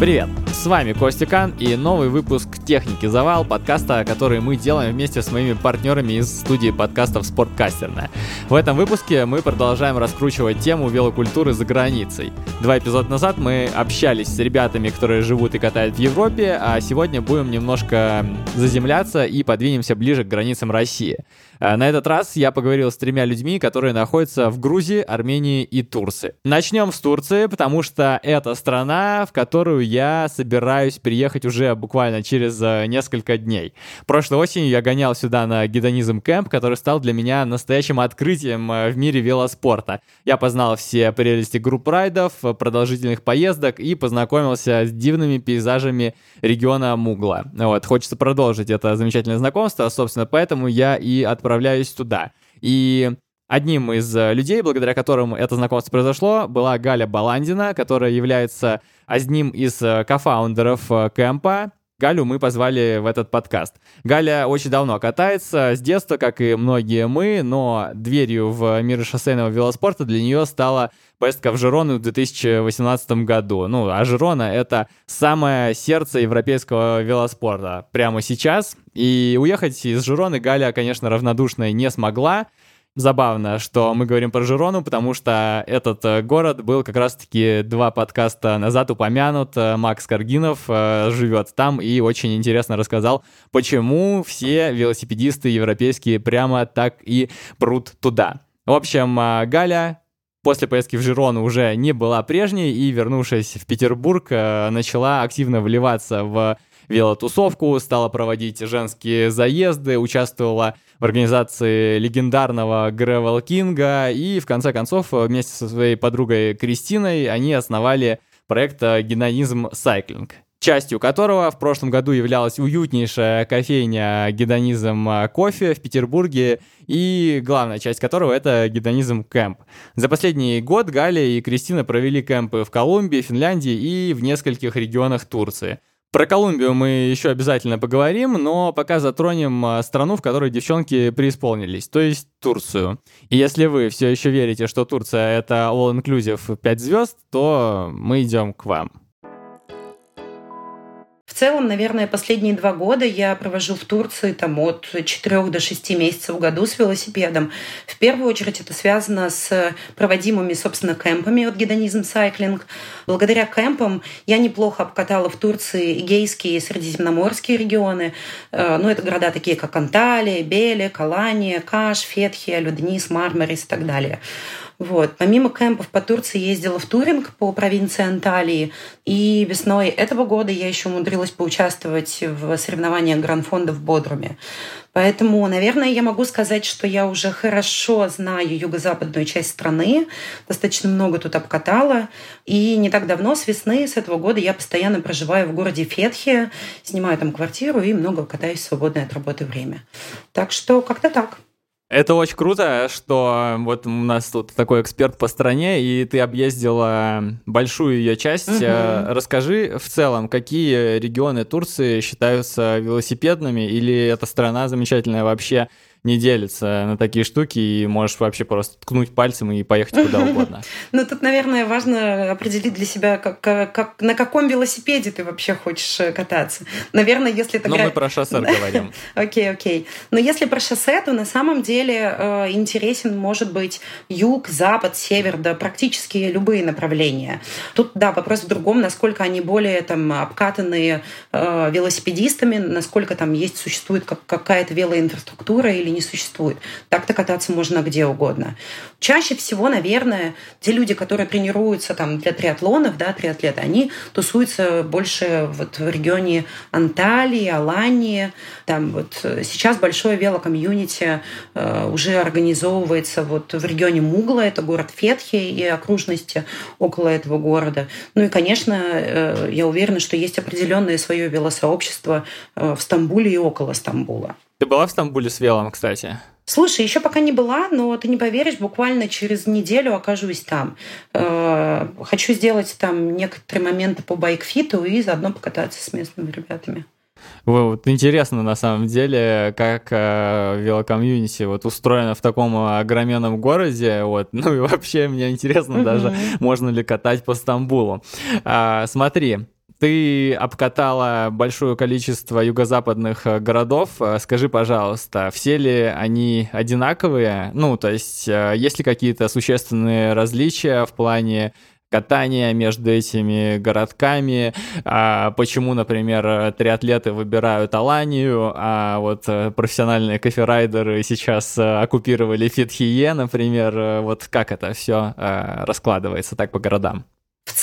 Привет! С вами Костя Кан и новый выпуск «Техники Завал» подкаста, который мы делаем вместе с моими партнерами из студии подкастов «Спорткастерная». В этом выпуске мы продолжаем раскручивать тему велокультуры за границей. Два эпизода назад мы общались с ребятами, которые живут и катают в Европе, а сегодня будем немножко заземляться и подвинемся ближе к границам России. А, на этот раз я поговорил с тремя людьми, которые находятся в Грузии, Армении и Турции. Начнем с Турции, потому что это страна, в которую я собираюсь приехать уже буквально через э, несколько дней. Прошлой осенью я гонял сюда на гедонизм кэмп, который стал для меня настоящим открытием э, в мире велоспорта. Я познал все прелести групп райдов, продолжительных поездок и познакомился с дивными пейзажами региона Мугла. Вот, хочется продолжить это замечательное знакомство, собственно, поэтому я и отправляюсь туда. И Одним из э, людей, благодаря которым это знакомство произошло, была Галя Баландина, которая является одним из э, кофаундеров э, кемпа. Галю мы позвали в этот подкаст. Галя очень давно катается, с детства, как и многие мы, но дверью в мир шоссейного велоспорта для нее стала поездка в Жирону в 2018 году. Ну, а Жирона — это самое сердце европейского велоспорта прямо сейчас. И уехать из Жироны Галя, конечно, равнодушной не смогла, Забавно, что мы говорим про Жирону, потому что этот э, город был как раз-таки два подкаста назад упомянут. Э, Макс Каргинов э, живет там и очень интересно рассказал, почему все велосипедисты европейские прямо так и прут туда. В общем, Галя после поездки в Жирону уже не была прежней и, вернувшись в Петербург, начала активно вливаться в велотусовку, стала проводить женские заезды, участвовала в организации легендарного Гревел Кинга, и в конце концов вместе со своей подругой Кристиной они основали проект Гедонизм Сайклинг частью которого в прошлом году являлась уютнейшая кофейня Гедонизм Кофе в Петербурге, и главная часть которого это Гедонизм Кэмп. За последний год Галя и Кристина провели кемпы в Колумбии, Финляндии и в нескольких регионах Турции – про Колумбию мы еще обязательно поговорим, но пока затронем а, страну, в которой девчонки преисполнились, то есть Турцию. И если вы все еще верите, что Турция это all-inclusive 5 звезд, то мы идем к вам. В целом, наверное, последние два года я провожу в Турции там, от 4 до 6 месяцев в году с велосипедом. В первую очередь это связано с проводимыми, собственно, кемпами от Гедонизм Сайклинг. Благодаря кемпам я неплохо обкатала в Турции Эгейские и Средиземноморские регионы. Э, ну, это города такие, как Анталия, Беле, Калания, Каш, Фетхия, Люднис, Мармарис и так далее. Вот. Помимо кемпов по Турции ездила в Туринг по провинции Анталии. И весной этого года я еще умудрилась поучаствовать в соревнованиях Гранд-фонда в Бодруме. Поэтому, наверное, я могу сказать, что я уже хорошо знаю юго-западную часть страны, достаточно много тут обкатала. И не так давно, с весны, с этого года, я постоянно проживаю в городе Фетхе, снимаю там квартиру и много катаюсь в свободное от работы время. Так что как-то так. Это очень круто, что вот у нас тут такой эксперт по стране, и ты объездила большую ее часть. Угу. Расскажи в целом, какие регионы Турции считаются велосипедными, или эта страна замечательная вообще не делится на такие штуки, и можешь вообще просто ткнуть пальцем и поехать куда угодно. Ну, тут, наверное, важно определить для себя, как, как, на каком велосипеде ты вообще хочешь э, кататься. Наверное, если это... Ну, мы про шоссе говорим. Окей, окей. Но если про шоссе, то на самом деле э, интересен может быть юг, запад, север, да практически любые направления. Тут, да, вопрос в другом, насколько они более там обкатанные э, велосипедистами, насколько там есть, существует как, какая-то велоинфраструктура или не существует. Так-то кататься можно где угодно. Чаще всего, наверное, те люди, которые тренируются там для триатлонов, да, триатлеты, они тусуются больше вот в регионе Анталии, Алании. Там вот сейчас большое велокомьюнити э, уже организовывается вот в регионе Мугла, это город Фетхи и окружности около этого города. Ну и, конечно, э, я уверена, что есть определенное свое велосообщество э, в Стамбуле и около Стамбула. Ты была в Стамбуле с велом, кстати? Слушай, еще пока не была, но ты не поверишь, буквально через неделю окажусь там. Э, хочу сделать там некоторые моменты по байкфиту и заодно покататься с местными ребятами. Вот интересно на самом деле, как э, велокомьюнити вот устроено в таком огроменном городе, вот, ну и вообще мне интересно даже, можно ли катать по Стамбулу. А, смотри, Ты обкатала большое количество юго-западных э, городов. Э, скажи, пожалуйста, все ли они одинаковые? Ну, то есть, э, есть ли какие-то существенные различия в плане катания между этими городками, а почему, например, триатлеты выбирают Аланию, а вот профессиональные коферайдеры сейчас оккупировали Фитхие, например, вот как это все раскладывается так по городам?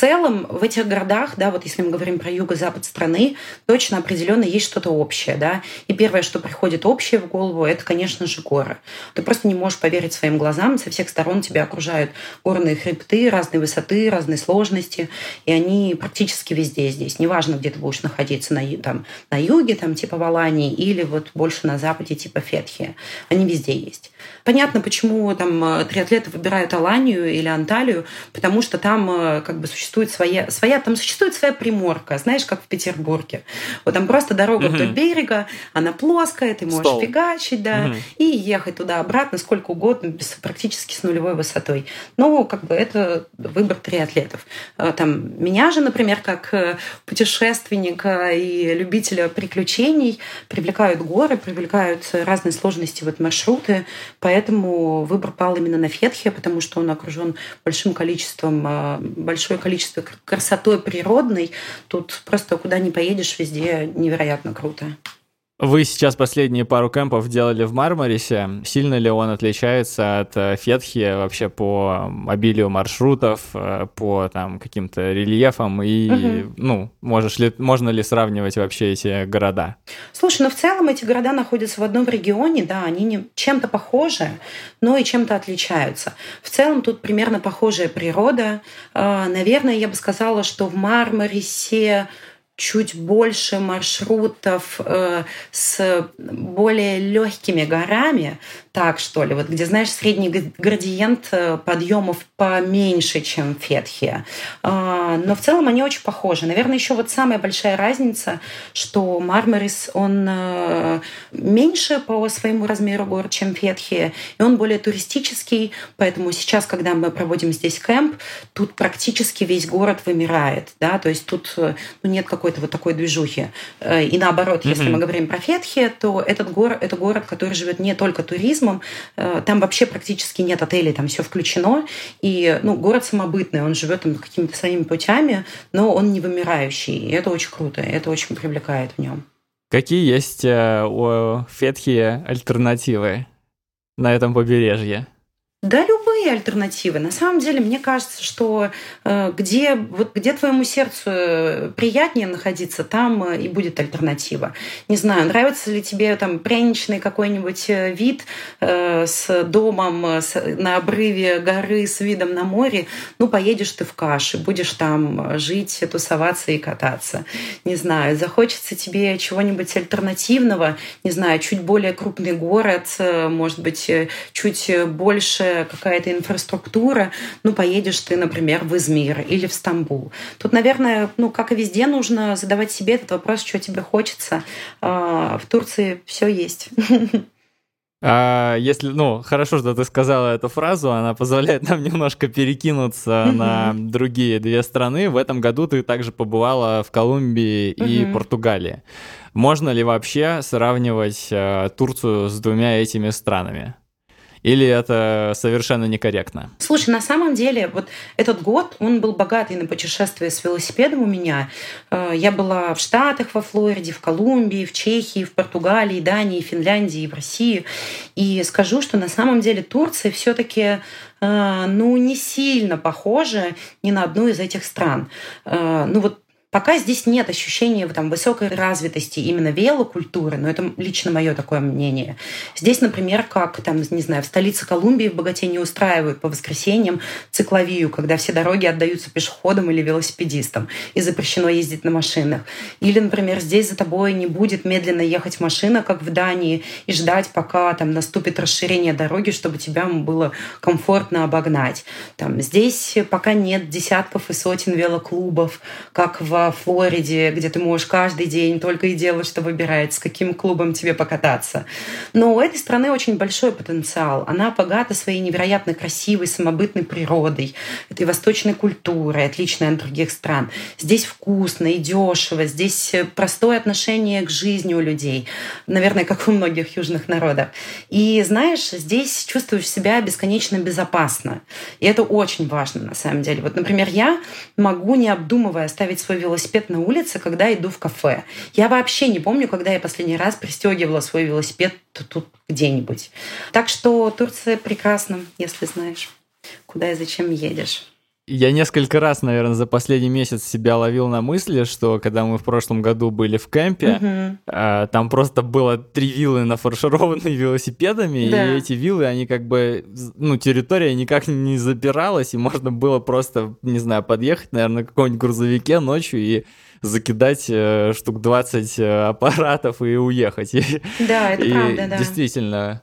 Целом в этих городах, да, вот если мы говорим про юго-запад страны, точно определенно есть что-то общее, да. И первое, что приходит общее в голову, это, конечно же, горы. Ты просто не можешь поверить своим глазам, со всех сторон тебя окружают горные хребты разной высоты, разной сложности, и они практически везде здесь. Неважно, где ты будешь находиться, на, там, на юге, там, типа Валании, или вот больше на западе, типа Фетхи. Они везде есть. Понятно, почему там э, триатлеты выбирают Аланию или Анталию, потому что там э, как бы существует своя, своя там существует своя приморка, знаешь, как в Петербурге. Вот там просто дорога угу. вдоль берега, она плоская, ты можешь Стол. фигачить, да, угу. и ехать туда-обратно сколько угодно, без, практически с нулевой высотой. Ну, как бы это выбор триатлетов. Э, там, меня же, например, как путешественника и любителя приключений привлекают горы, привлекают разные сложности вот маршруты, Поэтому выбор пал именно на Фетхе, потому что он окружен большим количеством, а, большое количество красотой природной. Тут просто куда ни поедешь, везде невероятно круто. Вы сейчас последние пару кемпов делали в Мармарисе. Сильно ли он отличается от э, Фетхи вообще по обилию маршрутов, э, по там каким-то рельефам и, угу. ну, можешь ли, можно ли сравнивать вообще эти города? Слушай, ну в целом эти города находятся в одном регионе, да, они не, чем-то похожи, но и чем-то отличаются. В целом тут примерно похожая природа. А, наверное, я бы сказала, что в Мармарисе чуть больше маршрутов э, с более легкими горами, так что ли, вот где, знаешь, средний градиент э, подъемов поменьше, чем в Фетхе. Э, но в целом они очень похожи. Наверное, еще вот самая большая разница, что Мармарис, он э, меньше по своему размеру город, чем Фетхе, и он более туристический, поэтому сейчас, когда мы проводим здесь кемп, тут практически весь город вымирает, да, то есть тут ну, нет какой какой-то вот такой движухи. Э, и наоборот, mm-hmm. если мы говорим про Фетхи, то этот город, это город, который живет не только туризмом, э, там вообще практически нет отелей, там все включено, и ну, город самобытный, он живет там какими-то своими путями, но он не вымирающий, и это очень круто, это очень привлекает в нем. Какие есть э, у Фетхи альтернативы на этом побережье? Да, любые альтернативы. На самом деле, мне кажется, что э, где, вот, где твоему сердцу приятнее находиться, там э, и будет альтернатива. Не знаю, нравится ли тебе там пряничный какой-нибудь э, вид э, с домом на обрыве горы с видом на море, ну, поедешь ты в каши, будешь там жить, тусоваться и кататься. Не знаю, захочется тебе чего-нибудь альтернативного, не знаю, чуть более крупный город, может быть, чуть больше какая-то инфраструктура, ну, поедешь ты, например, в Измир или в Стамбул. Тут, наверное, ну, как и везде, нужно задавать себе этот вопрос, что тебе хочется. А, в Турции все есть. А если, ну, хорошо, что ты сказала эту фразу, она позволяет нам немножко перекинуться на другие две страны. В этом году ты также побывала в Колумбии и Португалии. Можно ли вообще сравнивать э, Турцию с двумя этими странами? Или это совершенно некорректно? Слушай, на самом деле, вот этот год, он был богатый на путешествия с велосипедом у меня. Э, я была в Штатах, во Флориде, в Колумбии, в Чехии, в Португалии, Дании, Финляндии, в России. И скажу, что на самом деле Турция все таки э, ну, не сильно похожа ни на одну из этих стран. Э, ну, вот Пока здесь нет ощущения там, высокой развитости именно велокультуры, но это лично мое такое мнение. Здесь, например, как там, не знаю, в столице Колумбии в Богате не устраивают по воскресеньям цикловию, когда все дороги отдаются пешеходам или велосипедистам, и запрещено ездить на машинах. Или, например, здесь за тобой не будет медленно ехать машина, как в Дании, и ждать, пока там наступит расширение дороги, чтобы тебя было комфортно обогнать. Там, здесь пока нет десятков и сотен велоклубов, как в Флориде, где ты можешь каждый день только и делать, что выбирать, с каким клубом тебе покататься. Но у этой страны очень большой потенциал. Она богата своей невероятно красивой, самобытной природой, этой восточной культурой, отличной от других стран. Здесь вкусно и дешево, здесь простое отношение к жизни у людей. Наверное, как у многих южных народов. И знаешь, здесь чувствуешь себя бесконечно безопасно. И это очень важно на самом деле. Вот, например, я могу, не обдумывая, оставить свой велосипед на улице, когда иду в кафе. Я вообще не помню, когда я последний раз пристегивала свой велосипед тут где-нибудь. Так что Турция прекрасна, если знаешь, куда и зачем едешь. Я несколько раз, наверное, за последний месяц себя ловил на мысли, что когда мы в прошлом году были в кемпе, uh-huh. э, там просто было три виллы нафаршированные велосипедами, да. и эти виллы, они как бы, ну, территория никак не запиралась, и можно было просто, не знаю, подъехать, наверное, на каком-нибудь грузовике ночью и закидать э, штук 20 э, аппаратов и уехать. Да, это и правда, да. Действительно,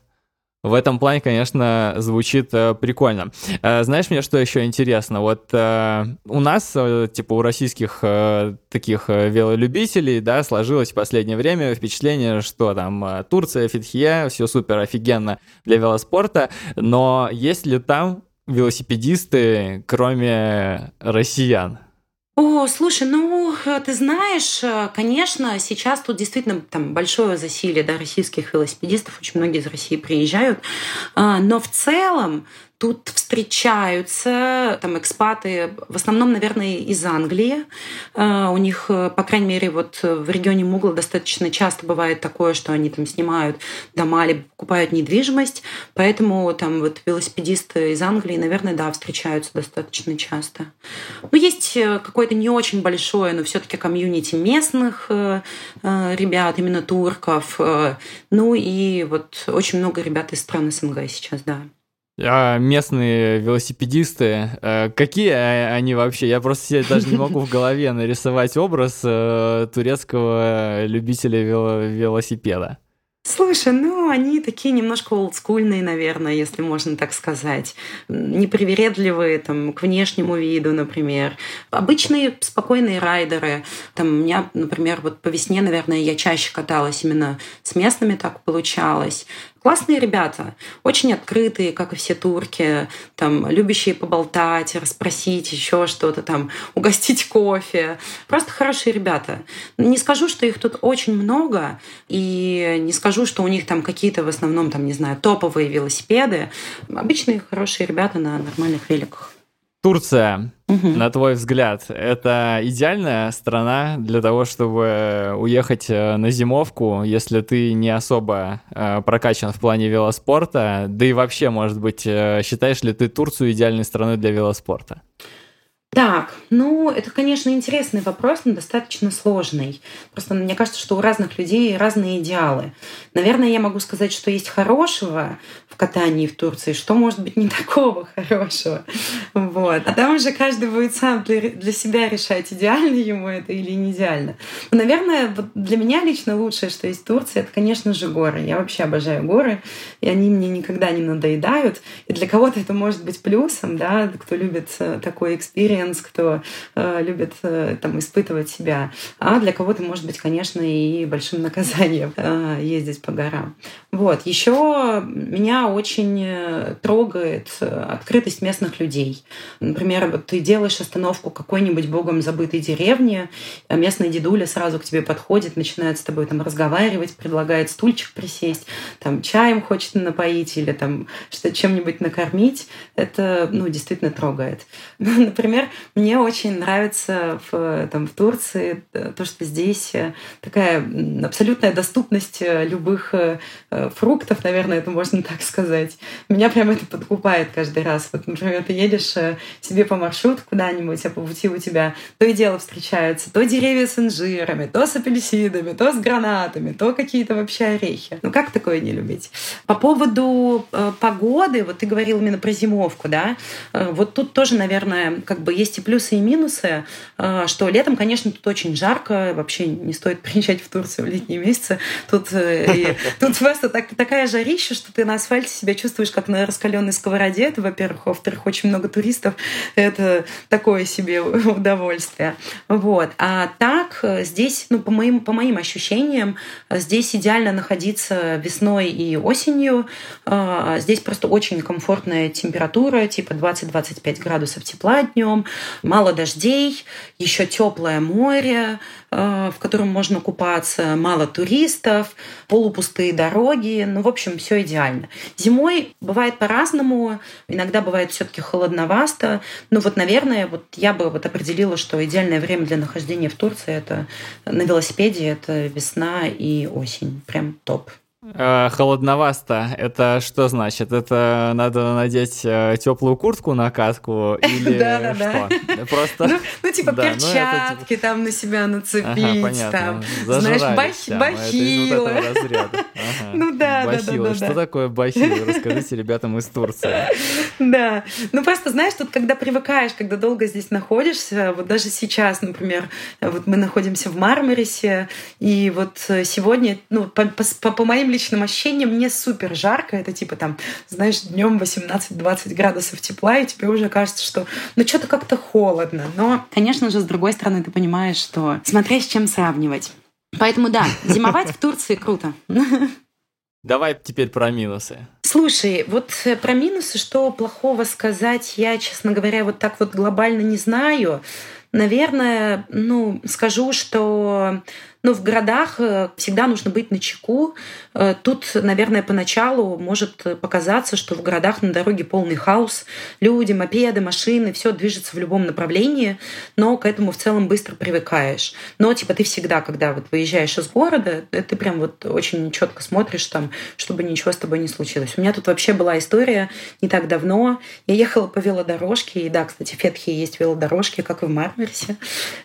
в этом плане, конечно, звучит э, прикольно. Э, знаешь, мне что еще интересно? Вот э, у нас, э, типа у российских э, таких э, велолюбителей, да, сложилось в последнее время впечатление, что там э, Турция, Фитхия, все супер офигенно для велоспорта, но есть ли там велосипедисты, кроме россиян? О, слушай, ну, э, ты знаешь, э, конечно, сейчас тут действительно там большое засилие да, российских велосипедистов, очень многие из России приезжают, а, но в целом Тут встречаются там экспаты, в основном, наверное, из Англии. А, у них, э, по крайней мере, вот в регионе Мугла достаточно часто бывает такое, что они там снимают дома или покупают недвижимость. Поэтому там вот велосипедисты из Англии, наверное, да, встречаются достаточно часто. Ну, есть э, какое-то не очень большое, но все таки комьюнити местных э, ребят, именно турков. Ну и вот очень много ребят из стран СНГ сейчас, да. А местные велосипедисты, э, какие они вообще? Я просто себе даже не могу в голове нарисовать образ э, турецкого любителя велосипеда. Слушай, ну они такие немножко олдскульные, наверное, если можно так сказать. Непривередливые там, к внешнему виду, например. Обычные спокойные райдеры. Там, у меня, например, вот по весне, наверное, я чаще каталась именно с местными, так получалось. Классные ребята, очень открытые, как и все турки, там, любящие поболтать, расспросить еще что-то там, угостить кофе. Просто хорошие ребята. Не скажу, что их тут очень много, и не скажу, что у них там какие-то в основном, там, не знаю, топовые велосипеды. Обычные хорошие ребята на нормальных великах. Турция, угу. на твой взгляд, это идеальная страна для того, чтобы уехать э, на зимовку, если ты не особо э, прокачан в плане велоспорта, да и вообще, может быть, э, считаешь ли ты Турцию идеальной страной для велоспорта? Так, ну, это, конечно, интересный вопрос, но достаточно сложный. Просто мне кажется, что у разных людей разные идеалы. Наверное, я могу сказать, что есть хорошего в катании в Турции, что может быть не такого хорошего. Вот. А там уже каждый будет сам для, для себя решать, идеально ему это или не идеально. Но, наверное, вот для меня лично лучшее, что есть в Турции, это, конечно же, горы. Я вообще обожаю горы, и они мне никогда не надоедают. И для кого-то это может быть плюсом, да, кто любит э, такой experience, experience, кто э, любит э, там испытывать себя. А для кого-то, может быть, конечно, и большим наказанием э, ездить по горам. Вот. Еще меня очень э, трогает э, открытость местных людей. Например, вот ты делаешь остановку какой-нибудь богом забытой деревни, а местный дедуля сразу к тебе подходит, начинает с тобой там разговаривать, предлагает стульчик присесть, там чаем хочет напоить или там что чем-нибудь накормить. Это, ну, действительно трогает. Например, мне очень нравится в, там, в Турции то, что здесь э, такая абсолютная доступность э, любых э, фруктов, наверное, это можно так сказать. Меня прям это подкупает каждый раз. Вот, например, ты едешь себе по маршруту куда-нибудь, а по пути у тебя то и дело встречаются, то деревья с инжирами, то с апельсинами, то с гранатами, то какие-то вообще орехи. Ну как такое не любить? По поводу э, погоды, вот ты говорил именно про зимовку, да, э, вот тут тоже, наверное, как бы есть и плюсы, и минусы, э, что летом, конечно, тут очень жарко, вообще не стоит приезжать в Турцию в летние месяцы. Тут, э, тут просто так, такая жарища, что ты на асфальте себя чувствуешь как на раскаленной сковороде, это, во-первых. Во-вторых, очень много туристов. Это такое себе удовольствие. Вот. А так здесь, ну, по моим, по моим ощущениям, здесь идеально находиться весной и осенью. Здесь просто очень комфортная температура, типа 20-25 градусов тепла днем, мало дождей, еще теплое море, э, в котором можно купаться, мало туристов, полупустые дороги. Ну, в общем, все идеально. Зимой бывает по-разному. Иногда бывает все-таки холодновасто. Ну, вот, наверное, вот я бы вот определила, что идеальное время для нахождения в Турции это на велосипеде это весна и осень. Прям топ. Э, холодновасто. Это что значит? Это надо надеть э, теплую куртку на катку или что? Просто. Ну, ну типа ну, перчатки там на себя нацепить, там, знаешь, бахилы. Ну да, да, да. Что такое бахилы? Расскажите ребятам из Турции. Да. Ну просто знаешь, тут когда привыкаешь, когда долго здесь находишься, вот даже сейчас, например, вот мы находимся в Мармарисе, и вот сегодня, ну по моим личным ощущениям мне супер жарко. Это типа там, знаешь, днем 18-20 градусов тепла, и тебе уже кажется, что ну что-то как-то холодно. Но, конечно же, с другой стороны, ты понимаешь, что смотря с чем сравнивать. Поэтому да, зимовать в Турции круто. Давай теперь про минусы. Слушай, вот э, про минусы, что плохого сказать, я, честно говоря, вот так вот глобально не знаю. Наверное, ну, скажу, что но в городах э, всегда нужно быть на чеку. Э, тут, наверное, поначалу может показаться, что в городах на дороге полный хаос. Люди, мопеды, машины, все движется в любом направлении, но к этому в целом быстро привыкаешь. Но типа ты всегда, когда вот выезжаешь из города, э, ты прям вот очень четко смотришь там, чтобы ничего с тобой не случилось. У меня тут вообще была история не так давно. Я ехала по велодорожке, и да, кстати, в Фетхе есть велодорожки, как и в Мармерсе.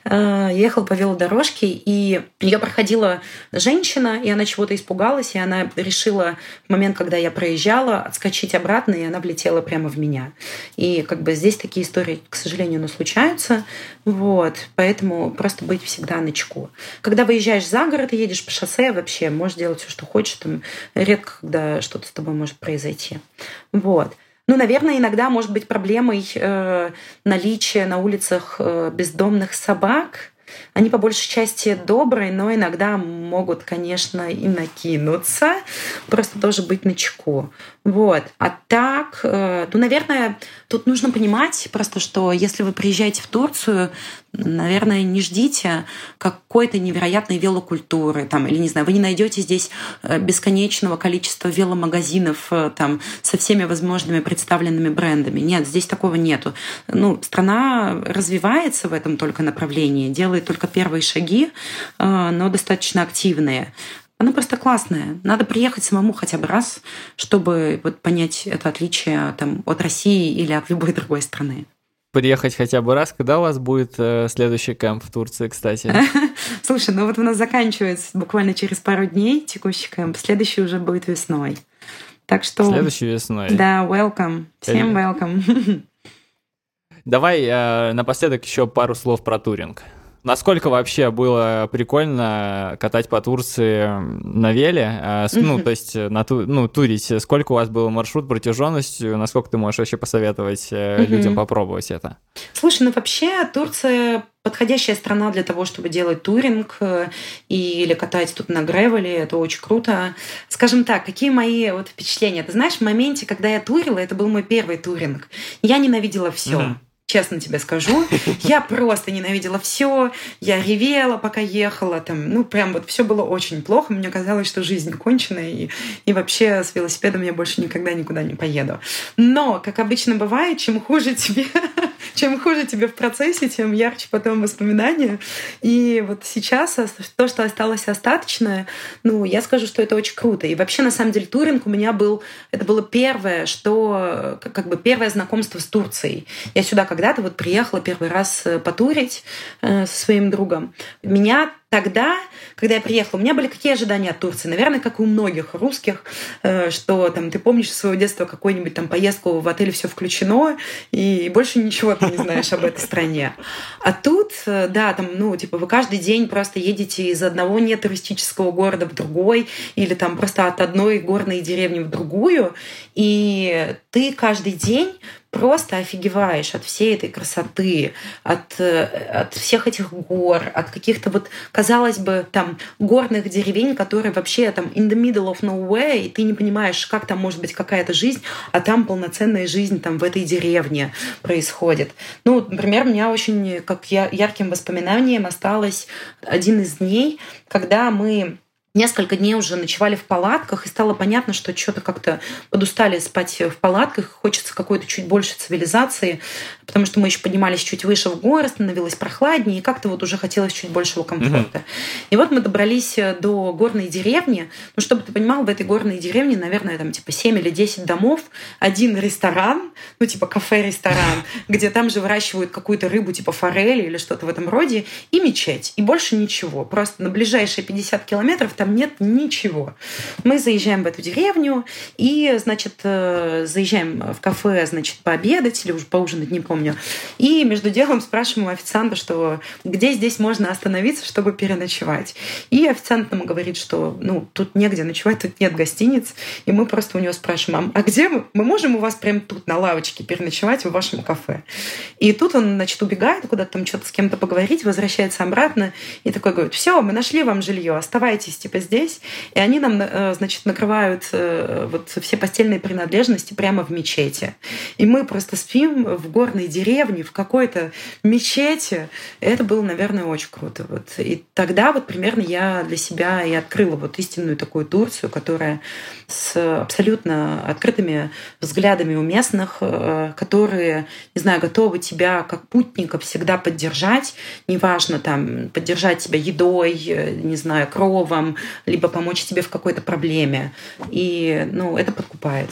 Я ехала по велодорожке, и я проходила женщина, и она чего-то испугалась, и она решила в момент, когда я проезжала, отскочить обратно, и она влетела прямо в меня. И как бы здесь такие истории, к сожалению, но случаются. Вот. Поэтому просто быть всегда на чеку. Когда выезжаешь за город и едешь по шоссе, вообще можешь делать все, что хочешь. Там редко, когда что-то с тобой может произойти. Вот. Ну, наверное, иногда может быть проблемой э, наличие на улицах э, бездомных собак, они по большей части добрые, но иногда могут, конечно, и накинуться. Просто тоже быть на чеку. Вот. А так, э, ну, наверное, тут нужно понимать просто, что если вы приезжаете в Турцию, наверное, не ждите какой-то невероятной велокультуры, там, или, не знаю, вы не найдете здесь э, бесконечного количества веломагазинов э, там, со всеми возможными представленными брендами. Нет, здесь такого нету. Ну, страна развивается в этом только направлении, делает только первые шаги, но достаточно активные. Она просто классная. Надо приехать самому хотя бы раз, чтобы вот понять это отличие там, от России или от любой другой страны. Приехать хотя бы раз. Когда у вас будет э, следующий кемп в Турции, кстати? Слушай, ну вот у нас заканчивается буквально через пару дней текущий кемп. Следующий уже будет весной. Так что... Следующей весной. Да, welcome. Всем welcome. Давай э, напоследок еще пару слов про туринг. Насколько вообще было прикольно катать по Турции на веле? А, ну, то есть на ту, ну, турить. Сколько у вас был маршрут протяженностью? Насколько ты можешь вообще посоветовать э, людям попробовать это? Слушай, ну вообще Турция подходящая страна для того, чтобы делать туринг э, или катать тут на гревеле. Это очень круто. Скажем так, какие мои вот впечатления? Ты знаешь, в моменте, когда я турила, это был мой первый туринг. Я ненавидела все. Mm-hmm честно тебе скажу. Я просто ненавидела все. Я ревела, пока ехала. Там, ну, прям вот все было очень плохо. Мне казалось, что жизнь кончена, и, и вообще с велосипедом я больше никогда никуда не поеду. Но, как обычно бывает, чем хуже тебе, чем хуже тебе в процессе, тем ярче потом воспоминания. И вот сейчас то, что осталось остаточное, ну, я скажу, что это очень круто. И вообще, на самом деле, туринг у меня был, это было первое, что, как бы первое знакомство с Турцией. Я сюда когда-то вот приехала первый раз э, потурить э, со своим другом. Меня тогда, когда я приехала, у меня были какие ожидания от Турции? Наверное, как у многих русских, э, что там ты помнишь из своего детства какую-нибудь там поездку в отеле все включено, и больше ничего ты не знаешь об этой стране. А тут, э, да, там, ну, типа, вы каждый день просто едете из одного нетуристического города в другой, или там просто от одной горной деревни в другую, и ты каждый день просто офигеваешь от всей этой красоты, от, э, от всех этих гор, от каких-то вот, бы, там горных деревень, которые вообще там in the middle of nowhere, и ты не понимаешь, как там может быть какая-то жизнь, а там полноценная жизнь там в этой деревне происходит. Ну, например, у меня очень как я, ярким воспоминанием осталось один из дней, когда мы несколько дней уже ночевали в палатках, и стало понятно, что что-то как-то подустали спать в палатках, хочется какой-то чуть больше цивилизации, потому что мы еще поднимались чуть выше в горы, становилось прохладнее, и как-то вот уже хотелось чуть большего комфорта. Угу. И вот мы добрались э, до горной деревни. Ну, чтобы ты понимал, в этой горной деревне, наверное, там типа 7 или 10 домов, один ресторан, ну, типа кафе-ресторан, где там же выращивают какую-то рыбу, типа форели или что-то в этом роде, и мечеть. И больше ничего. Просто на ближайшие 50 километров там нет ничего. Мы заезжаем в эту деревню и, значит, э, заезжаем в кафе, значит, пообедать или уже поужинать, не помню. И между делом спрашиваем у официанта, что где здесь можно остановиться, чтобы переночевать. И официант нам говорит, что ну, тут негде ночевать, тут нет гостиниц. И мы просто у него спрашиваем, а где мы? Мы можем у вас прямо тут на лавочке переночевать в вашем кафе? И тут он, значит, убегает куда-то там что-то с кем-то поговорить, возвращается обратно и такой говорит, все, мы нашли вам жилье, оставайтесь типа здесь. И они нам, э, значит, накрывают э, вот все постельные принадлежности прямо в мечети. И мы просто спим в горной горной деревне, в какой-то мечети. Это было, наверное, очень круто. Вот. И тогда вот примерно я для себя и открыла вот истинную такую Турцию, которая с абсолютно открытыми взглядами у местных, э, которые, не знаю, готовы тебя как путника всегда поддержать, неважно, там, поддержать тебя едой, э, не знаю, кровом, либо помочь тебе в какой-то проблеме. И, ну, это подкупает.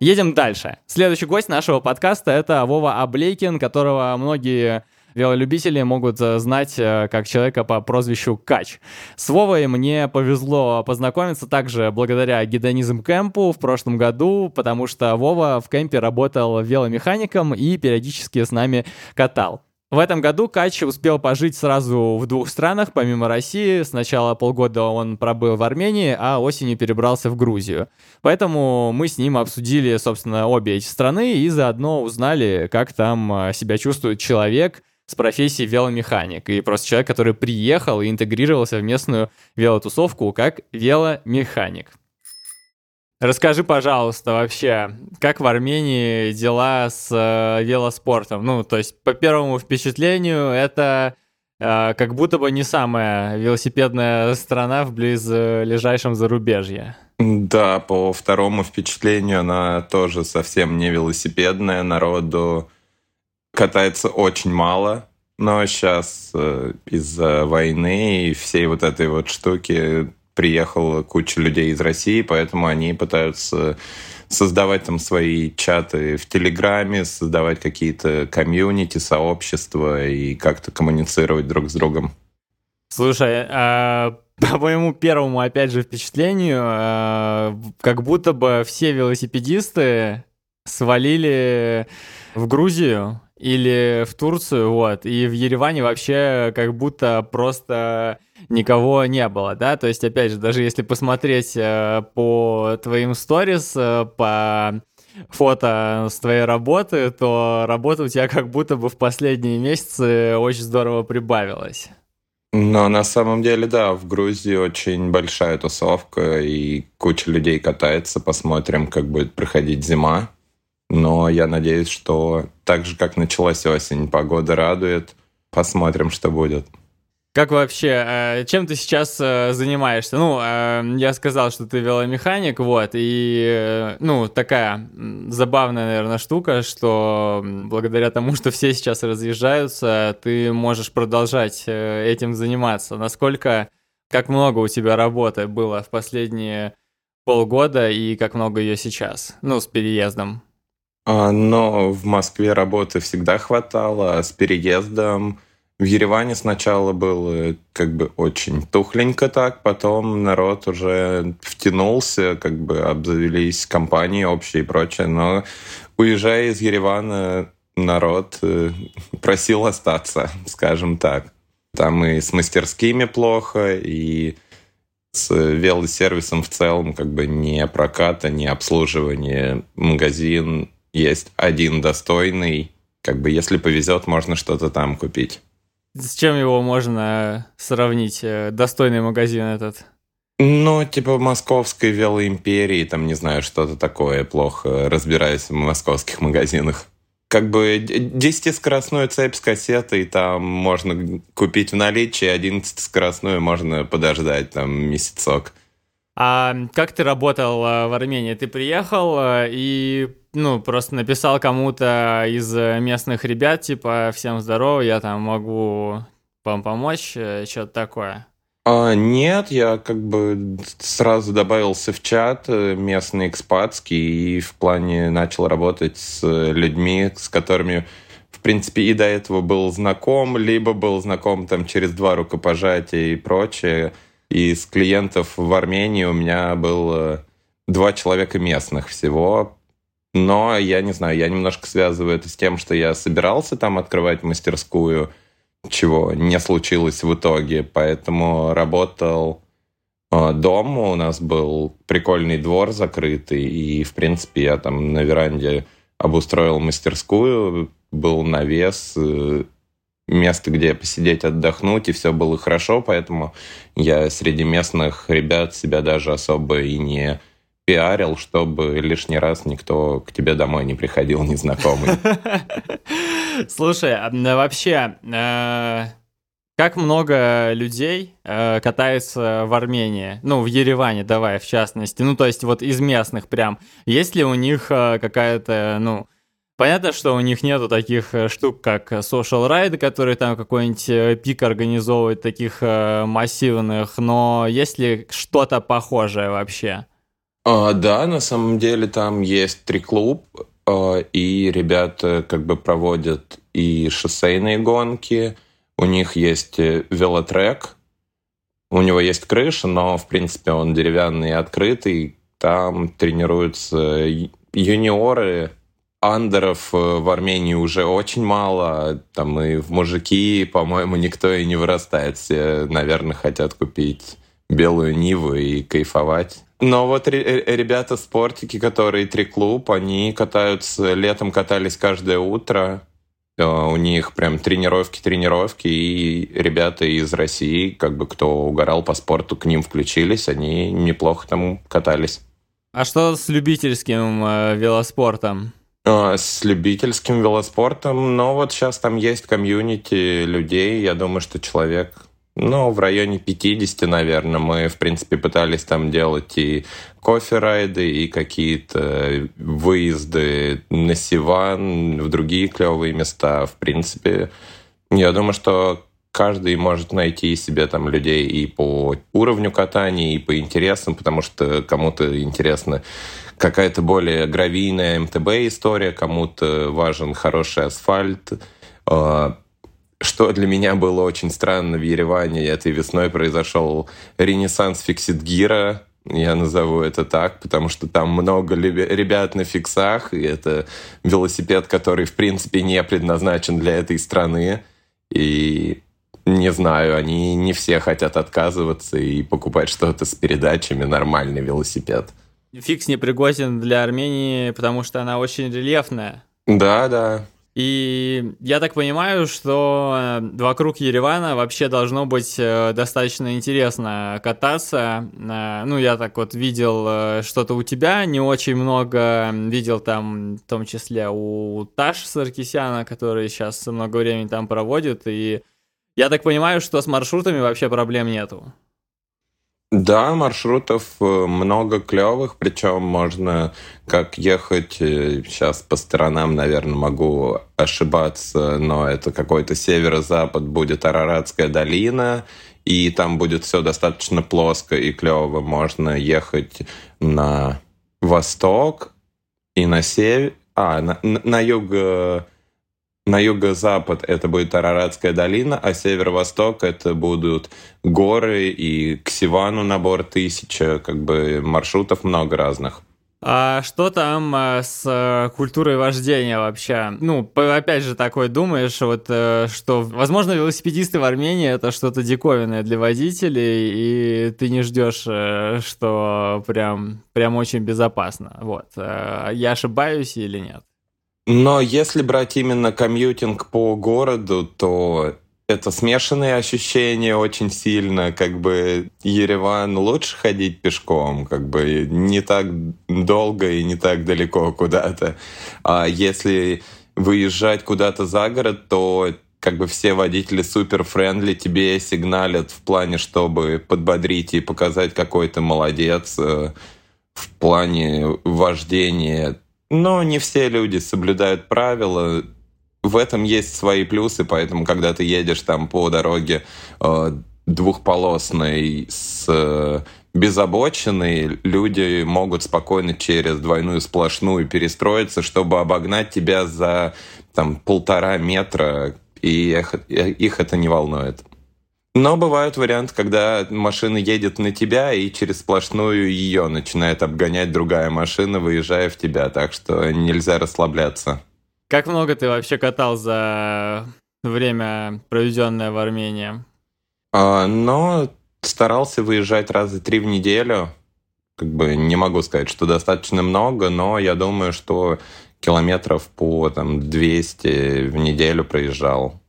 Едем дальше. Следующий гость нашего подкаста — это Вова Аблейкин, которого многие велолюбители могут э, знать э, как человека по прозвищу Кач. С Вовой мне повезло познакомиться также благодаря гедонизм кемпу в прошлом году, потому что Вова в кемпе работал веломехаником и периодически с нами катал. В этом году Кач успел пожить сразу в двух странах, помимо России. Сначала полгода он пробыл в Армении, а осенью перебрался в Грузию. Поэтому мы с ним обсудили, собственно, обе эти страны и заодно узнали, как там а, себя чувствует человек с профессией веломеханик. И просто человек, который приехал и интегрировался в местную велотусовку как веломеханик. Расскажи, пожалуйста, вообще, как в Армении дела с э, велоспортом? Ну, то есть, по первому впечатлению, это э, как будто бы не самая велосипедная страна в близлежащем зарубежье. Да, по второму впечатлению, она тоже совсем не велосипедная. Народу катается очень мало. Но сейчас э, из-за войны и всей вот этой вот штуки приехала куча людей из России, поэтому они пытаются создавать там свои чаты в Телеграме, создавать какие-то комьюнити, сообщества и как-то коммуницировать друг с другом. Слушай, а, по моему первому, опять же, впечатлению, а, как будто бы все велосипедисты свалили в Грузию или в Турцию, вот, и в Ереване вообще как будто просто никого не было, да, то есть, опять же, даже если посмотреть э, по твоим сторис, э, по фото с твоей работы, то работа у тебя как будто бы в последние месяцы очень здорово прибавилась. Но на самом деле, да, в Грузии очень большая тусовка, и куча людей катается. Посмотрим, как будет проходить зима. Но я надеюсь, что так же, как началась осень, погода радует. Посмотрим, что будет. Как вообще, э, чем ты сейчас э, занимаешься? Ну, э, я сказал, что ты веломеханик, вот, и, ну, такая забавная, наверное, штука, что благодаря тому, что все сейчас разъезжаются, ты можешь продолжать этим заниматься. Насколько, как много у тебя работы было в последние полгода и как много ее сейчас, ну, с переездом? А, но в Москве работы всегда хватало, а с переездом В Ереване сначала было как бы очень тухленько так, потом народ уже втянулся, как бы обзавелись компании общие и прочее, но уезжая из Еревана, народ э, просил остаться, скажем так. Там и с мастерскими плохо, и с велосервисом в целом как бы не проката, не обслуживание. Магазин есть один достойный, как бы если повезет, можно что-то там купить. С чем его можно сравнить? Э, достойный магазин этот? Ну, типа московской велоимперии, там, не знаю, что-то такое, плохо разбираюсь в московских магазинах. Как бы 10-скоростную цепь с кассетой там можно купить в наличии, 11-скоростную можно подождать там месяцок. А как ты работал э, в Армении? Ты приехал э, и ну, просто написал кому-то из местных ребят, типа, всем здорово, я там могу вам помочь, э, что-то такое? А, нет, я как бы сразу добавился в чат местный экспатский и в плане начал работать с людьми, с которыми, в принципе, и до этого был знаком, либо был знаком там через два рукопожатия и прочее. Из клиентов в Армении у меня было два человека местных всего, но я не знаю, я немножко связываю это с тем, что я собирался там открывать мастерскую, чего не случилось в итоге, поэтому работал э, дома, у нас был прикольный двор закрытый, и, в принципе, я там на веранде обустроил мастерскую, был навес, э, место, где посидеть, отдохнуть, и все было хорошо, поэтому я среди местных ребят себя даже особо и не пиарил, чтобы лишний раз никто к тебе домой не приходил незнакомый. Слушай, а вообще, э, как много людей э, катается в Армении? Ну, в Ереване, давай, в частности. Ну, то есть вот из местных прям. Есть ли у них э, какая-то, ну, Понятно, что у них нету таких штук, как social ride, которые там какой-нибудь пик организовывают, таких массивных, но есть ли что-то похожее вообще? А, да, на самом деле там есть три клуб, а, и ребята как бы проводят и шоссейные гонки, у них есть э, велотрек, у него есть крыша, но, в принципе, он деревянный и открытый. Там тренируются юниоры, андеров э, в Армении уже очень мало. Там и в мужики, по-моему, никто и не вырастает. Все, наверное, хотят купить белую Ниву и кайфовать. Но вот э, ребята спортики, которые три клуб, они катаются, летом катались каждое утро. Э, у них прям тренировки, тренировки, и ребята из России, как бы кто угорал по спорту, к ним включились, они неплохо там катались. А что с любительским э, велоспортом? Э, с любительским велоспортом, но вот сейчас там есть комьюнити людей, я думаю, что человек ну, в районе 50, наверное. Мы, в принципе, пытались там делать и кофе-райды, и какие-то выезды на Сиван, в другие клевые места. В принципе, я думаю, что каждый может найти себе там людей и по уровню катания, и по интересам, потому что кому-то интересно какая-то более гравийная МТБ история, кому-то важен хороший асфальт, а, что для меня было очень странно в Ереване, этой весной произошел ренессанс фиксит-гира, я назову это так, потому что там много ребят на фиксах, и это велосипед, который, в принципе, не предназначен для этой страны. И не знаю, они не все хотят отказываться и покупать что-то с передачами, нормальный велосипед. Фикс не пригоден для Армении, потому что она очень рельефная. Да, да. И я так понимаю, что э, вокруг Еревана вообще должно быть э, достаточно интересно кататься. Э, ну, я так вот видел что-то у тебя, не очень много видел там, в том числе у Таш Саркисяна, который сейчас много времени там проводит. И я так понимаю, что с маршрутами вообще проблем нету. Да, маршрутов э, много клевых, причем можно как ехать сейчас э, по сторонам, наверное, могу ошибаться, но это какой-то северо-запад будет Араратская долина, и там будет все достаточно плоско и клево. Можно ехать на восток и на север, а, на, на юг На юго-запад это будет Араратская долина, а северо-восток это будут горы и к Сивану набор тысяча, как бы маршрутов много разных. А что там а, с а, культурой вождения вообще? Ну, опять же, такой думаешь, вот, а, что, возможно, велосипедисты в Армении это что-то диковинное для водителей, и ты не ждешь, что прям, прям очень безопасно. Вот. Я ошибаюсь или нет? Но если брать именно комьютинг по городу, то это смешанные ощущения очень сильно, как бы Ереван лучше ходить пешком, как бы не так долго и не так далеко куда-то. А если выезжать куда-то за город, то как бы все водители супер френдли тебе сигналят в плане, чтобы подбодрить и показать, какой ты молодец э, в плане вождения. Но не все люди соблюдают правила в этом есть свои плюсы, поэтому когда ты едешь там по дороге э, двухполосной с э, без люди могут спокойно через двойную сплошную перестроиться, чтобы обогнать тебя за там полтора метра, и их, их это не волнует. Но бывают варианты, когда машина едет на тебя, и через сплошную ее начинает обгонять другая машина, выезжая в тебя, так что нельзя расслабляться. Как много ты вообще катал за время, проведенное в Армении? А, но старался выезжать раза три в неделю. Как бы не могу сказать, что достаточно много, но я думаю, что километров по там, 200 в неделю проезжал.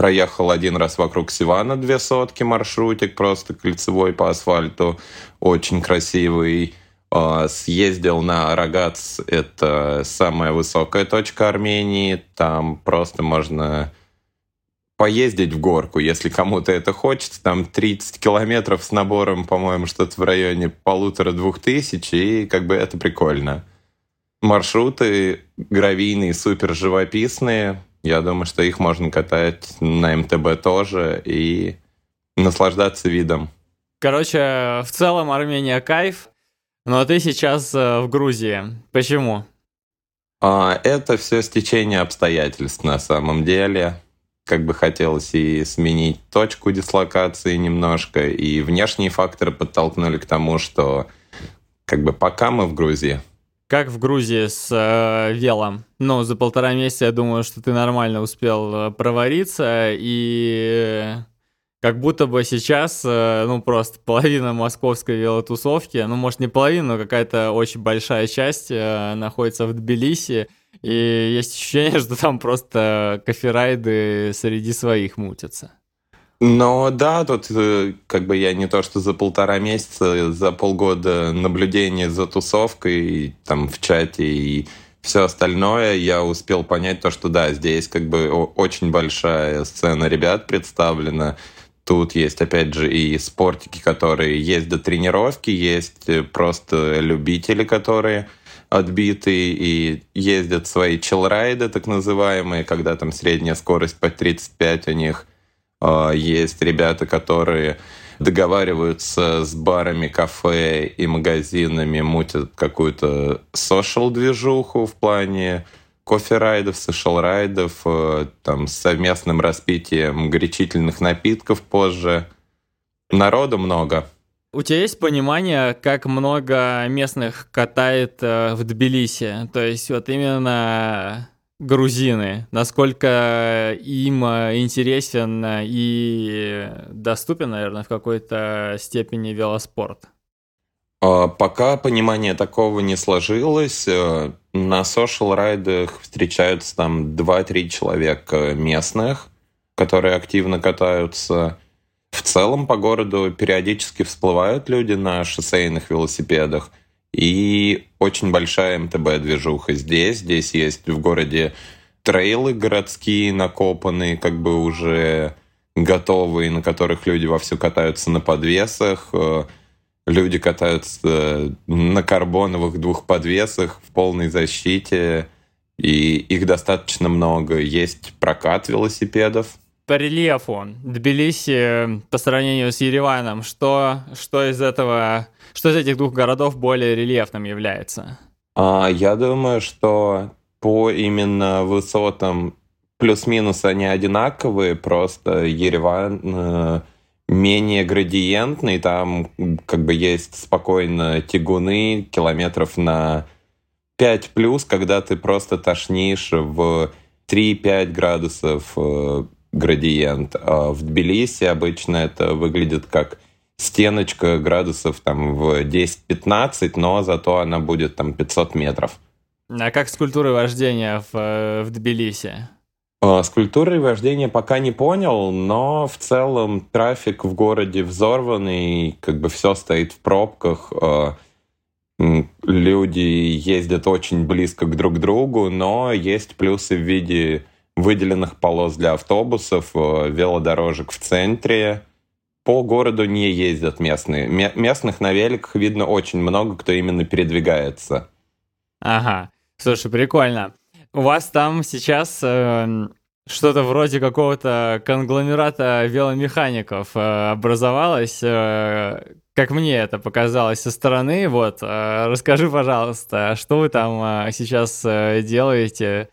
Проехал один раз вокруг Сивана две сотки маршрутик, просто кольцевой по асфальту, очень красивый. А, съездил на Рогац, это самая высокая точка Армении. Там просто можно поездить в горку, если кому-то это хочется. Там 30 километров с набором, по-моему, что-то в районе полутора-двух тысяч, и как бы это прикольно. Маршруты гравийные, супер живописные. Я думаю, что их можно катать на МТБ тоже и наслаждаться видом. Короче, в целом Армения кайф. Но ты сейчас э, в Грузии. Почему? А, это все стечение обстоятельств на самом деле. Как бы хотелось и сменить точку дислокации немножко, и внешние факторы подтолкнули к тому, что как бы пока мы в Грузии. Как в Грузии с э, велом? Ну, за полтора месяца я думаю, что ты нормально успел э, провариться, и как будто бы сейчас, э, ну, просто половина московской велотусовки, ну, может, не половина, но какая-то очень большая часть э, находится в Тбилиси, и есть ощущение, что там просто коферайды среди своих мутятся. Но да, тут э, как бы я не то, что за полтора месяца, за полгода наблюдения за тусовкой там в чате и все остальное, я успел понять то, что да, здесь как бы очень большая сцена ребят представлена, Тут есть, опять же, и спортики, которые ездят тренировки, есть э, просто любители, которые отбитые и ездят свои челрайды, так называемые, когда там средняя скорость по 35 у них. А, есть ребята, которые договариваются с барами, кафе и магазинами, мутят какую-то social-движуху в плане кофе-райдов, сошел-райдов, э, там, с совместным распитием горячительных напитков позже. Народу много. У тебя есть понимание, как много местных катает э, в Тбилиси? То есть вот именно грузины, насколько им э, интересен и доступен, наверное, в какой-то степени велоспорт? А, пока понимания такого не сложилось. Э, на social райдах встречаются там 2-3 человека местных, которые активно катаются. В целом по городу периодически всплывают люди на шоссейных велосипедах. И очень большая МТБ-движуха здесь. Здесь есть в городе трейлы городские накопанные, как бы уже готовые, на которых люди вовсю катаются на подвесах э, – Люди катаются на карбоновых двух подвесах в полной защите, и их достаточно много. Есть прокат велосипедов. По рельефу Тбилиси по сравнению с Ереваном, что, что из этого, что из этих двух городов более рельефным является? А, я думаю, что по именно высотам плюс-минус они одинаковые, просто Ереван э, менее градиентный, там как бы есть спокойно тягуны километров на 5 плюс, когда ты просто тошнишь в 3-5 градусов э, градиент. А в Тбилиси обычно это выглядит как стеночка градусов там в 10-15, но зато она будет там 500 метров. А как с культурой вождения в, э, в Тбилиси? А, с культурой вождения пока не понял, но в целом трафик в городе взорванный, как бы все стоит в пробках. А, люди ездят очень близко к друг другу, но есть плюсы в виде выделенных полос для автобусов, а, велодорожек в центре. По городу не ездят местные. Местных на великах видно очень много, кто именно передвигается. Ага. Слушай, прикольно. У вас там сейчас э, что-то вроде какого-то конгломерата веломехаников э, образовалось. Э, как мне это показалось со стороны. Вот, э, расскажи, пожалуйста, что вы там э, сейчас э, делаете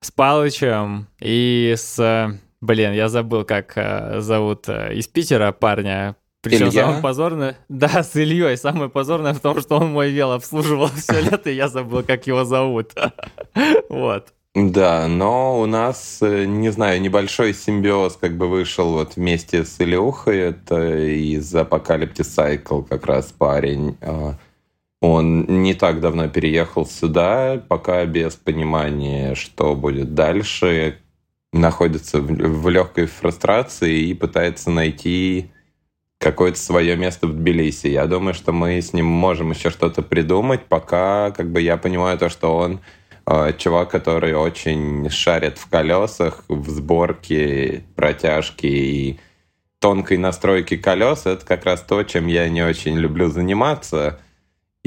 с Палычем и с... Блин, я забыл, как э, зовут э, из Питера парня. Причем Илья? самое позорное... Да, с Ильей. Самое позорное в том, что он мой вел обслуживал все лето, и я забыл, как его зовут. Вот. Да, но у нас, э, не знаю, небольшой симбиоз как бы вышел вот вместе с Илюхой. Это из Apocalyptic Cycle как раз парень. Он не так давно переехал сюда, пока без понимания, что будет дальше, находится в легкой фрустрации и пытается найти какое-то свое место в Тбилиси. Я думаю, что мы с ним можем еще что-то придумать, пока как бы я понимаю то, что он э, чувак, который очень шарит в колесах, в сборке, протяжке и тонкой настройке колес. Это как раз то, чем я не очень люблю заниматься.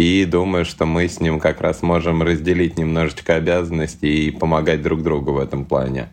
И думаю, что мы с ним как раз можем разделить немножечко обязанности и помогать друг другу в этом плане.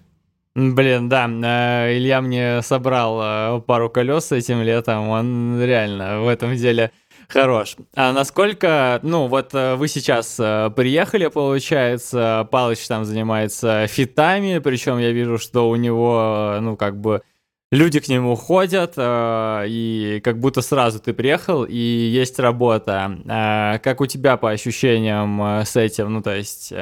Блин, да, э, Илья мне собрал э, пару колес этим летом, он реально в этом деле хорош. А насколько, ну вот э, вы сейчас приехали, получается, Палыч там занимается фитами, причем я вижу, что у него, ну как бы, люди к нему ходят, и как будто сразу ты приехал, и есть работа. Как у тебя по ощущениям с этим, ну то есть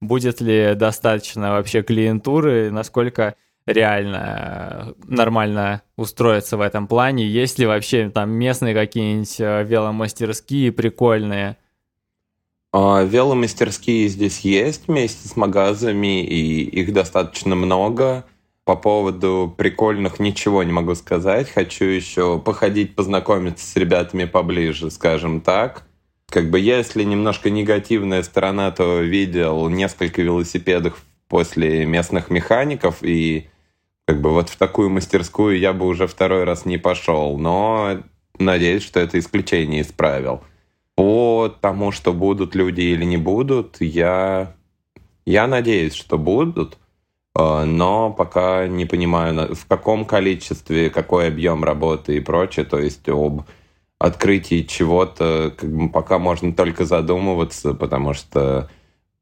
будет ли достаточно вообще клиентуры, насколько реально э, нормально устроиться в этом плане, есть ли вообще там местные какие-нибудь э, веломастерские прикольные? А, веломастерские здесь есть вместе с магазами, и их достаточно много. По поводу прикольных ничего не могу сказать. Хочу еще походить, познакомиться с ребятами поближе, скажем так. Как бы если немножко негативная сторона, то видел несколько велосипедов после местных механиков, и как бы вот в такую мастерскую я бы уже второй раз не пошел, но надеюсь, что это исключение исправил. По тому, что будут люди или не будут, я, я надеюсь, что будут, но пока не понимаю, в каком количестве, какой объем работы и прочее, то есть об открытии чего-то как бы пока можно только задумываться, потому что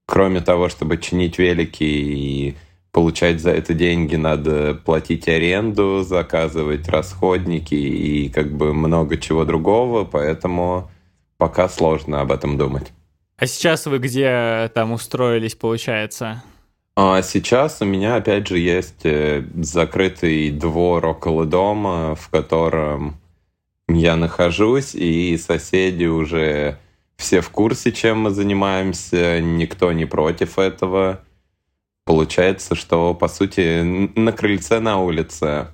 кроме того, чтобы чинить велики и получать за это деньги, надо платить аренду, заказывать расходники и как бы много чего другого, поэтому пока сложно об этом думать. А сейчас вы где там устроились, получается? А сейчас у меня, опять же, есть э, закрытый двор около дома, в котором я нахожусь, и соседи уже все в курсе, чем мы занимаемся, никто не против этого. Получается, что, по сути, на крыльце на улице.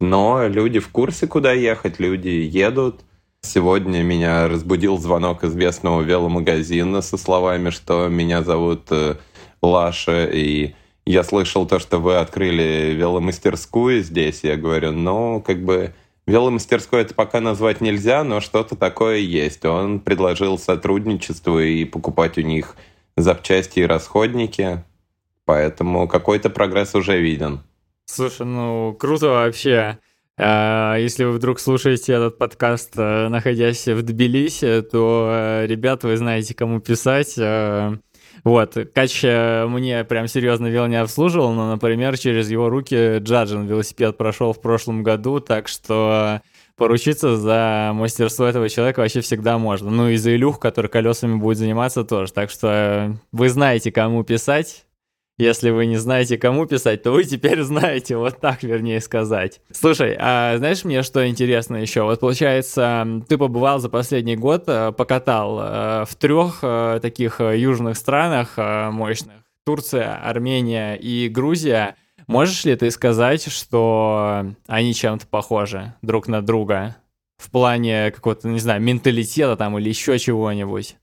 Но люди в курсе, куда ехать, люди едут. Сегодня меня разбудил звонок известного веломагазина со словами, что меня зовут э, Лаша, и я слышал то, что вы открыли веломастерскую здесь. Я говорю, ну, как бы Веломастерской это пока назвать нельзя, но что-то такое есть. Он предложил сотрудничество и покупать у них запчасти и расходники, поэтому какой-то прогресс уже виден. Слушай, ну круто вообще. А, если вы вдруг слушаете этот подкаст, э, находясь в Тбилиси, то, э, ребят, вы знаете, кому писать. Вот, Кач мне прям серьезно вел не обслуживал, но, например, через его руки Джаджин велосипед прошел в прошлом году, так что поручиться за мастерство этого человека вообще всегда можно. Ну и за Илюх, который колесами будет заниматься тоже. Так что вы знаете, кому писать. Если вы не знаете, кому писать, то вы теперь знаете, вот так, вернее сказать. Слушай, а знаешь мне, что интересно еще? Вот получается, ты побывал за последний год, э, покатал э, в трех э, таких южных странах мощных. Турция, Армения и Грузия. Можешь ли ты сказать, что они чем-то похожи друг на друга? В плане какого-то, не знаю, менталитета там или еще чего-нибудь?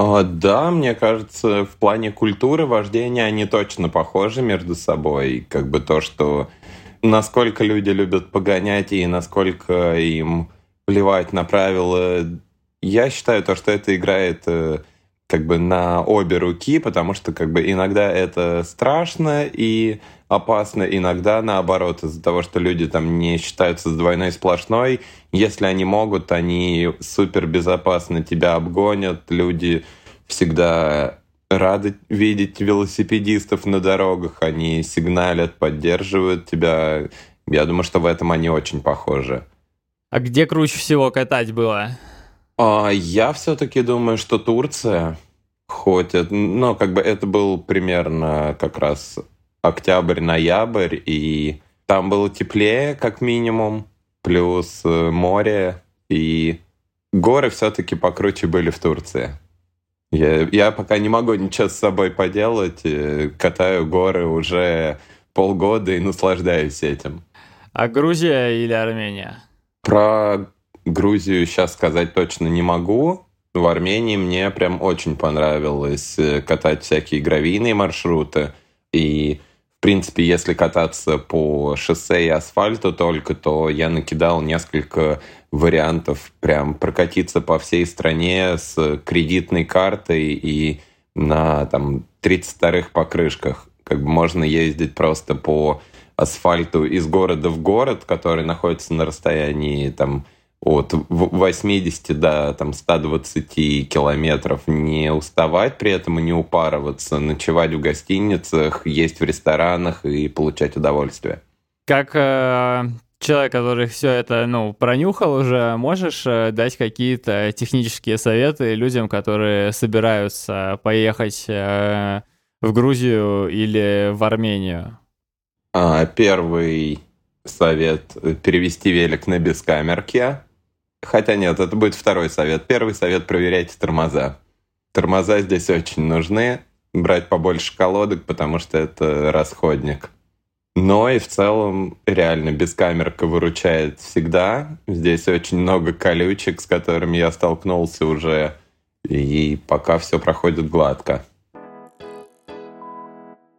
А, да, мне кажется, в плане культуры вождения они точно похожи между собой. Как бы то, что насколько люди любят погонять и насколько им плевать на правила. Я считаю то, что это играет э, как бы на обе руки, потому что как бы иногда это страшно и опасно, иногда наоборот, из-за того, что люди там не считаются с двойной сплошной, если они могут, они супер безопасно тебя обгонят, люди всегда рады видеть велосипедистов на дорогах, они сигналят, поддерживают тебя. Я думаю, что в этом они очень похожи. А где круче всего катать было? А, я все-таки думаю, что Турция. Хоть, ну, как бы это был примерно как раз октябрь-ноябрь, и там было теплее, как минимум, плюс э, море, и горы все-таки покруче были в Турции. Я, я пока не могу ничего с собой поделать, э, катаю горы уже полгода и наслаждаюсь этим. А Грузия или Армения? Про Грузию сейчас сказать точно не могу. В Армении мне прям очень понравилось э, катать всякие гравийные маршруты. И в принципе, если кататься по шоссе и асфальту только, то я накидал несколько вариантов прям прокатиться по всей стране с кредитной картой и на там 32-х покрышках. Как бы можно ездить просто по асфальту из города в город, который находится на расстоянии там от 80 до там, 120 километров, не уставать при этом и не упарываться, ночевать в гостиницах, есть в ресторанах и получать удовольствие. Как э, человек, который все это ну, пронюхал уже, можешь э, дать какие-то технические советы людям, которые собираются поехать э, в Грузию или в Армению? А, первый совет — перевести велик на бескамерке Хотя нет, это будет второй совет. Первый совет – проверяйте тормоза. Тормоза здесь очень нужны. Брать побольше колодок, потому что это расходник. Но и в целом реально бескамерка выручает всегда. Здесь очень много колючек, с которыми я столкнулся уже. И пока все проходит гладко.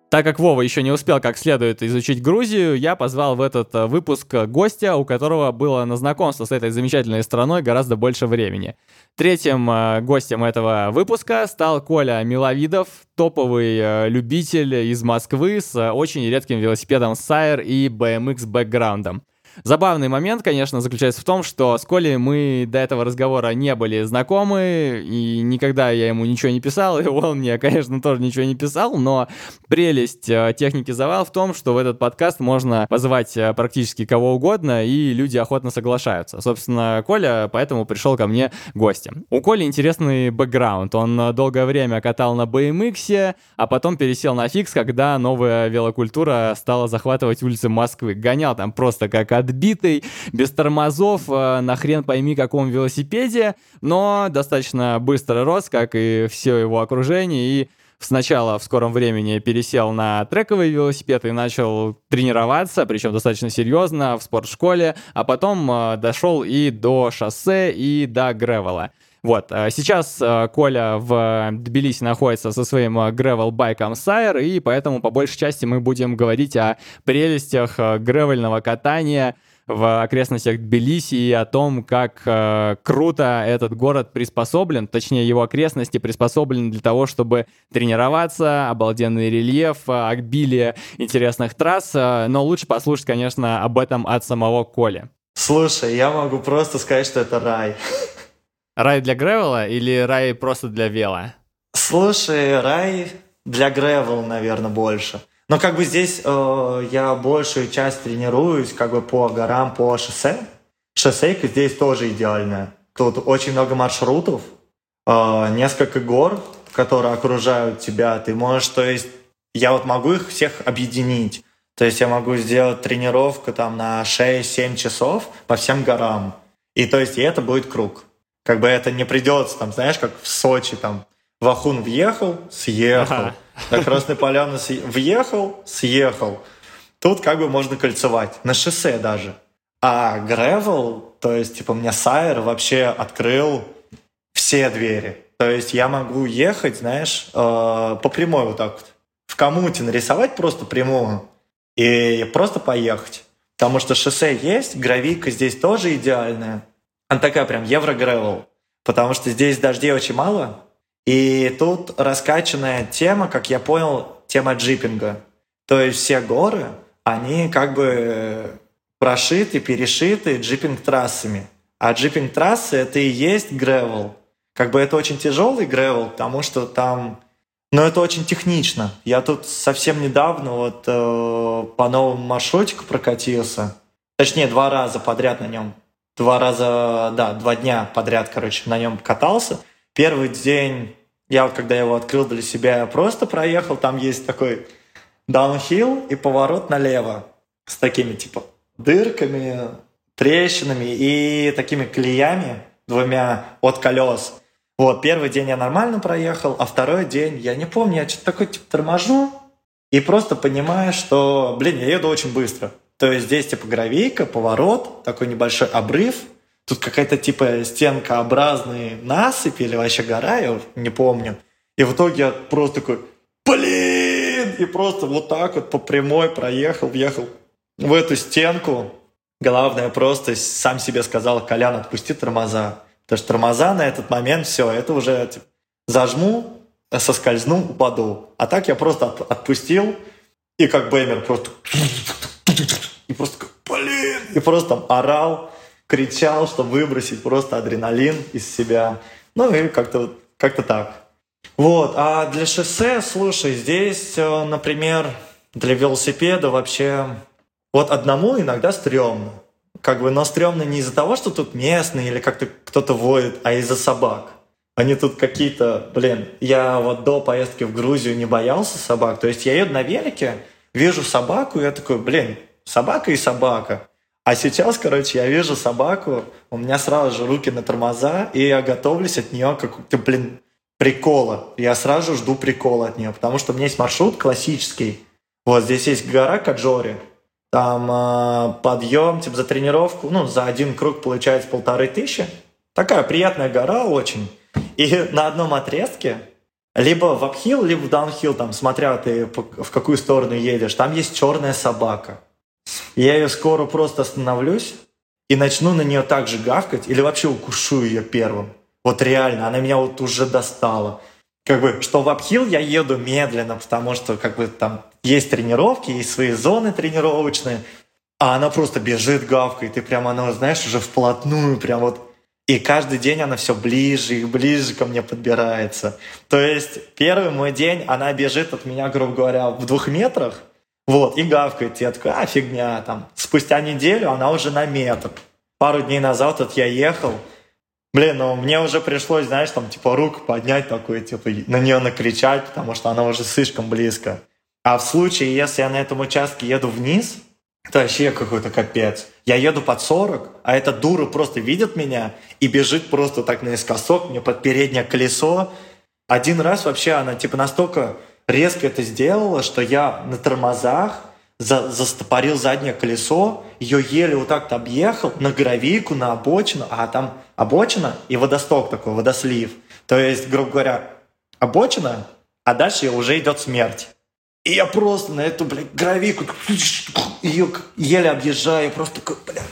Так как Вова еще не успел как следует изучить Грузию, я позвал в этот э, выпуск гостя, у которого было на знакомство с этой замечательной страной гораздо больше времени. Третьим э, гостем этого выпуска стал Коля Миловидов, топовый э, любитель из Москвы с очень редким велосипедом Sire и BMX бэкграундом. Забавный момент, конечно, заключается в том, что с Колей мы до этого разговора не были знакомы, и никогда я ему ничего не писал, и он мне, конечно, тоже ничего не писал, но прелесть э, техники завал в том, что в этот подкаст можно позвать э, практически кого угодно, и люди охотно соглашаются. Собственно, Коля поэтому пришел ко мне гостем. У Коли интересный бэкграунд. Он долгое время катал на BMX, а потом пересел на фикс, когда новая велокультура стала захватывать улицы Москвы. Гонял там просто как отбитый, без тормозов, э, на хрен пойми каком велосипеде, но достаточно быстро рос, как и все его окружение, и сначала в скором времени пересел на трековый велосипед и начал тренироваться, причем достаточно серьезно в спортшколе, а потом э, дошел и до шоссе, и до гревела. Вот, э, сейчас Коля в Тбилиси находится со своим гревел-байком Сайр, и поэтому по большей части мы будем говорить о прелестях гревельного катания в окрестностях Тбилиси и о том, как э, круто этот город приспособлен, точнее его окрестности приспособлены для того, чтобы тренироваться, обалденный рельеф, обилие интересных трасс, э, но лучше послушать, конечно, об этом от самого Коли. Слушай, я могу просто сказать, что это рай. Рай для гревела или рай просто для вела? Слушай, рай для гревел, наверное, больше. Но как бы здесь э, я большую часть тренируюсь как бы по горам, по шоссе. Шоссейка здесь тоже идеальная. Тут очень много маршрутов, э, несколько гор, которые окружают тебя. Ты можешь, то есть, я вот могу их всех объединить. То есть я могу сделать тренировку там на 6-7 часов по всем горам. И то есть и это будет круг. Как бы это не придется, там, знаешь, как в Сочи, там, в Ахун въехал, съехал. Ага. На Красной Поляне въехал, съехал. Тут как бы можно кольцевать, на шоссе даже. А Гревел, то есть, типа, мне Сайер вообще открыл все двери. То есть я могу ехать, знаешь, э, по прямой вот так вот. В коммуте нарисовать просто прямую и просто поехать. Потому что шоссе есть, гравийка здесь тоже идеальная. Она такая прям евро-гревел. Потому что здесь дождей очень мало. И тут раскачанная тема, как я понял, тема джипинга. То есть все горы, они как бы прошиты, перешиты джипинг-трассами. А джипинг-трассы — это и есть гревел. Как бы это очень тяжелый гревел, потому что там но это очень технично. Я тут совсем недавно вот э, по новому маршрутику прокатился. Точнее, два раза подряд на нем. Два раза, да, два дня подряд, короче, на нем катался. Первый день, я вот когда его открыл для себя, я просто проехал. Там есть такой даунхилл и поворот налево. С такими, типа, дырками, трещинами и такими клеями двумя от колес. Вот, первый день я нормально проехал, а второй день, я не помню, я что-то такой типа торможу и просто понимаю, что, блин, я еду очень быстро. То есть здесь типа гравейка, поворот, такой небольшой обрыв, тут какая-то типа стенкообразный насыпь или вообще гора, я не помню. И в итоге я просто такой, блин, и просто вот так вот по прямой проехал, въехал в эту стенку. Главное, просто сам себе сказал, Колян, отпусти тормоза. Потому что тормоза на этот момент, все, это уже типа, зажму, соскользну, упаду. А так я просто от, отпустил, и как Бэмер просто... И просто, блин! И просто там орал, кричал, чтобы выбросить просто адреналин из себя. Ну и как-то как так. Вот, а для шоссе, слушай, здесь, э, например, для велосипеда вообще вот одному иногда стрёмно. Как бы, но стрёмно не из-за того, что тут местные или как-то кто-то воет, а из-за собак. Они тут какие-то, блин, я вот до поездки в Грузию не боялся собак. То есть я еду на велике, вижу собаку, и я такой, блин, собака и собака. А сейчас, короче, я вижу собаку, у меня сразу же руки на тормоза, и я готовлюсь от нее как-то, блин, прикола. Я сразу жду прикола от нее, потому что у меня есть маршрут классический. Вот здесь есть гора Каджори, там э, подъем, типа за тренировку, ну, за один круг получается полторы тысячи. Такая приятная гора очень. И на одном отрезке, либо в апхил, либо в даунхилл, там, смотря ты в какую сторону едешь, там есть черная собака. Я ее скоро просто остановлюсь и начну на нее так же гавкать, или вообще укушу ее первым. Вот реально, она меня вот уже достала. Как бы, что в апхил я еду медленно, потому что как бы там есть тренировки, есть свои зоны тренировочные, а она просто бежит, гавкает, и прям она, знаешь, уже вплотную, прям вот и каждый день она все ближе и ближе ко мне подбирается. То есть первый мой день она бежит от меня, грубо говоря, в двух метрах, вот, и гавкает. Такой, а, фигня, там. Спустя неделю она уже на метр. Пару дней назад вот я ехал, Блин, ну мне уже пришлось, знаешь, там, типа, руку поднять такой, типа, на нее накричать, потому что она уже слишком близко. А в случае, если я на этом участке еду вниз, это вообще какой-то капец. Я еду под 40, а эта дура просто видит меня и бежит просто так наискосок мне под переднее колесо. Один раз вообще она типа настолько резко это сделала, что я на тормозах за, застопорил заднее колесо, ее еле вот так-то объехал на гравийку, на обочину, а там обочина и водосток такой, водослив. То есть, грубо говоря, обочина, а дальше уже идет смерть. И я просто на эту, блядь, гравику ее еле объезжаю, просто такой, бля.